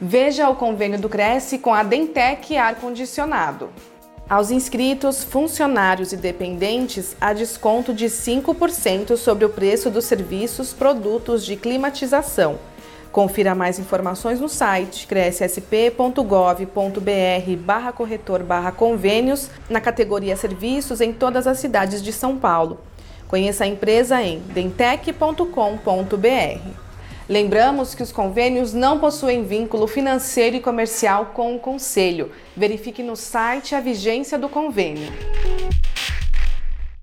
Veja o convênio do Cresce com a Dentec Ar Condicionado. Aos inscritos, funcionários e dependentes, há desconto de 5% sobre o preço dos serviços produtos de climatização. Confira mais informações no site crescsp.gov.br barra corretor barra convênios na categoria Serviços em todas as cidades de São Paulo. Conheça a empresa em dentec.com.br. Lembramos que os convênios não possuem vínculo financeiro e comercial com o Conselho. Verifique no site a vigência do convênio.